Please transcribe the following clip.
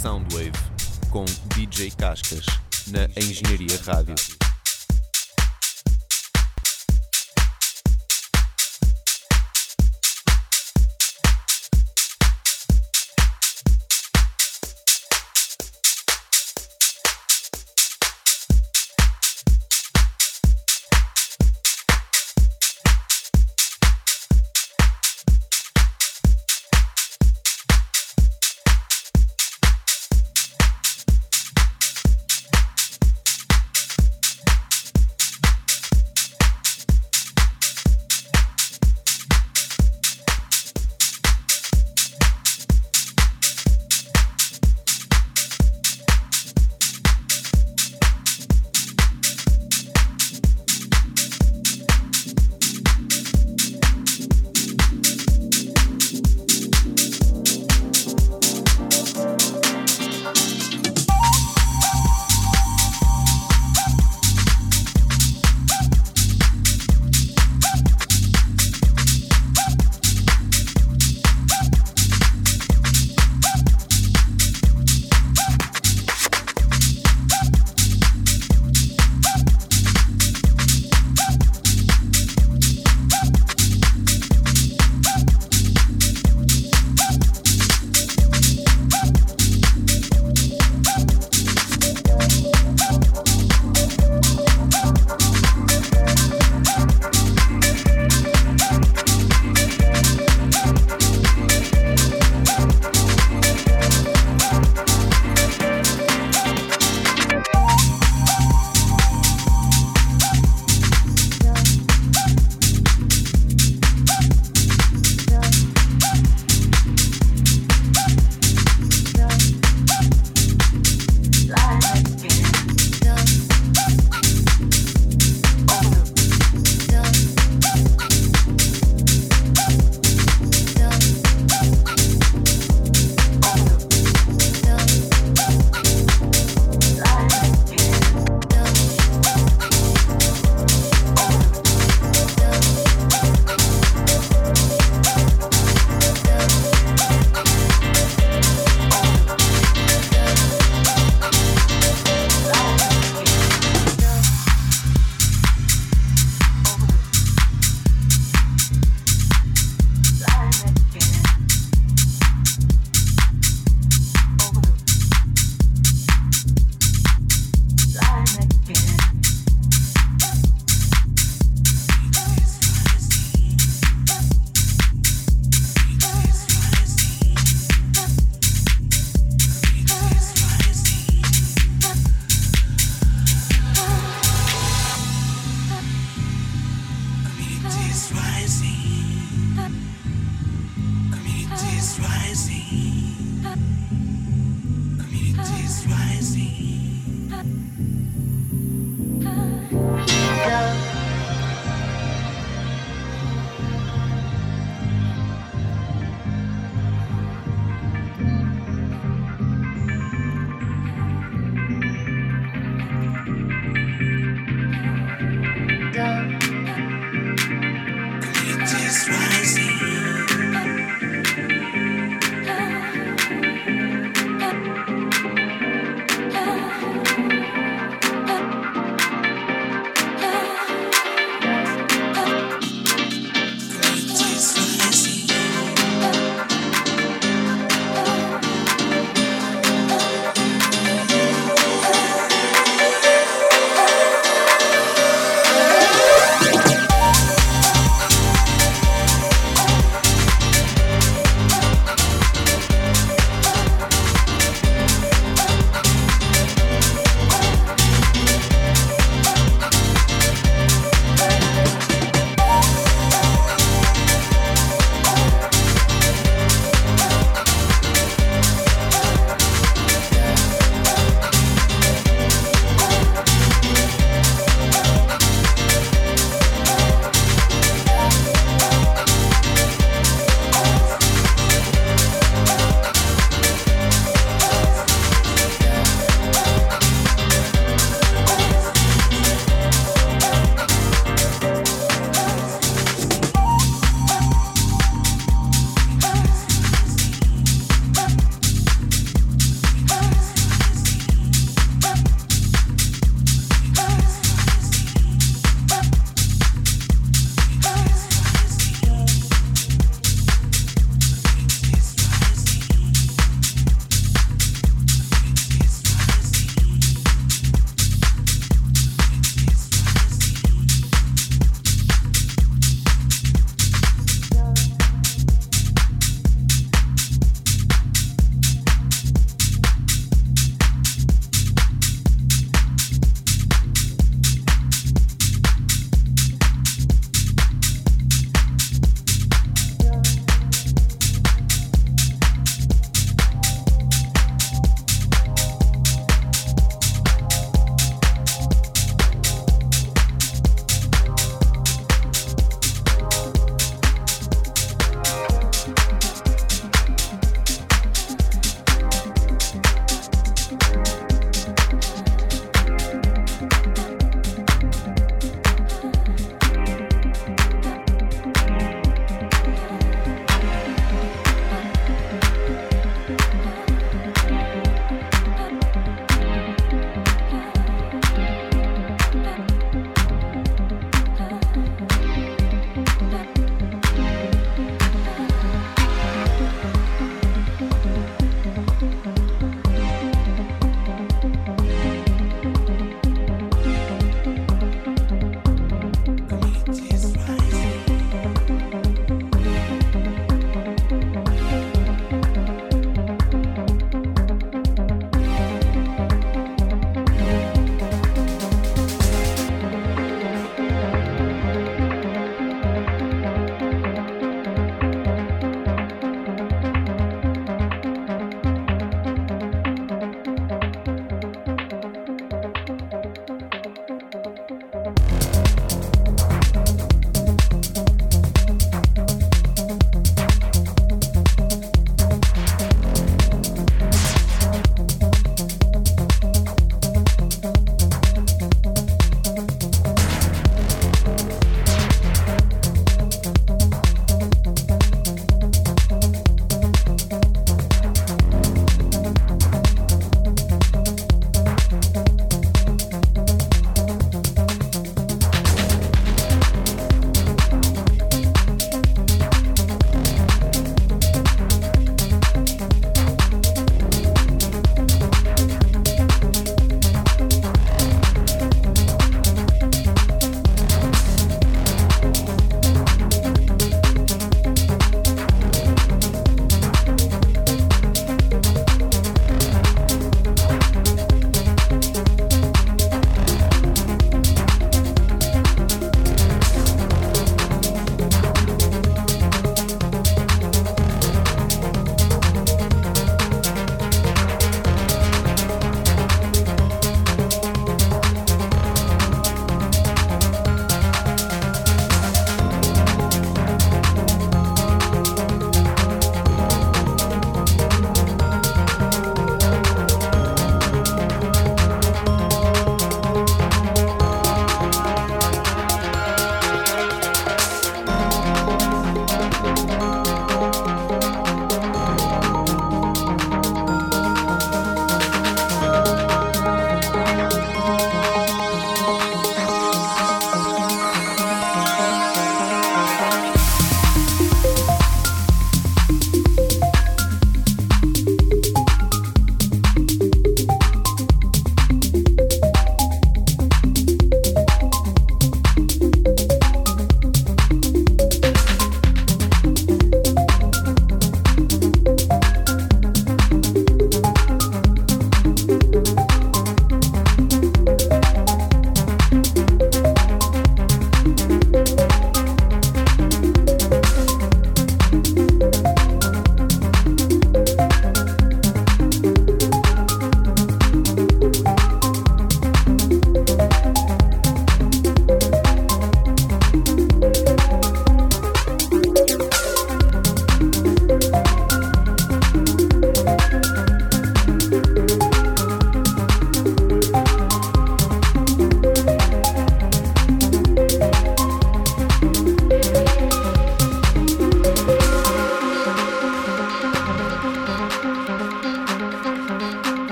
Soundwave com DJ Cascas na Engenharia Rádio.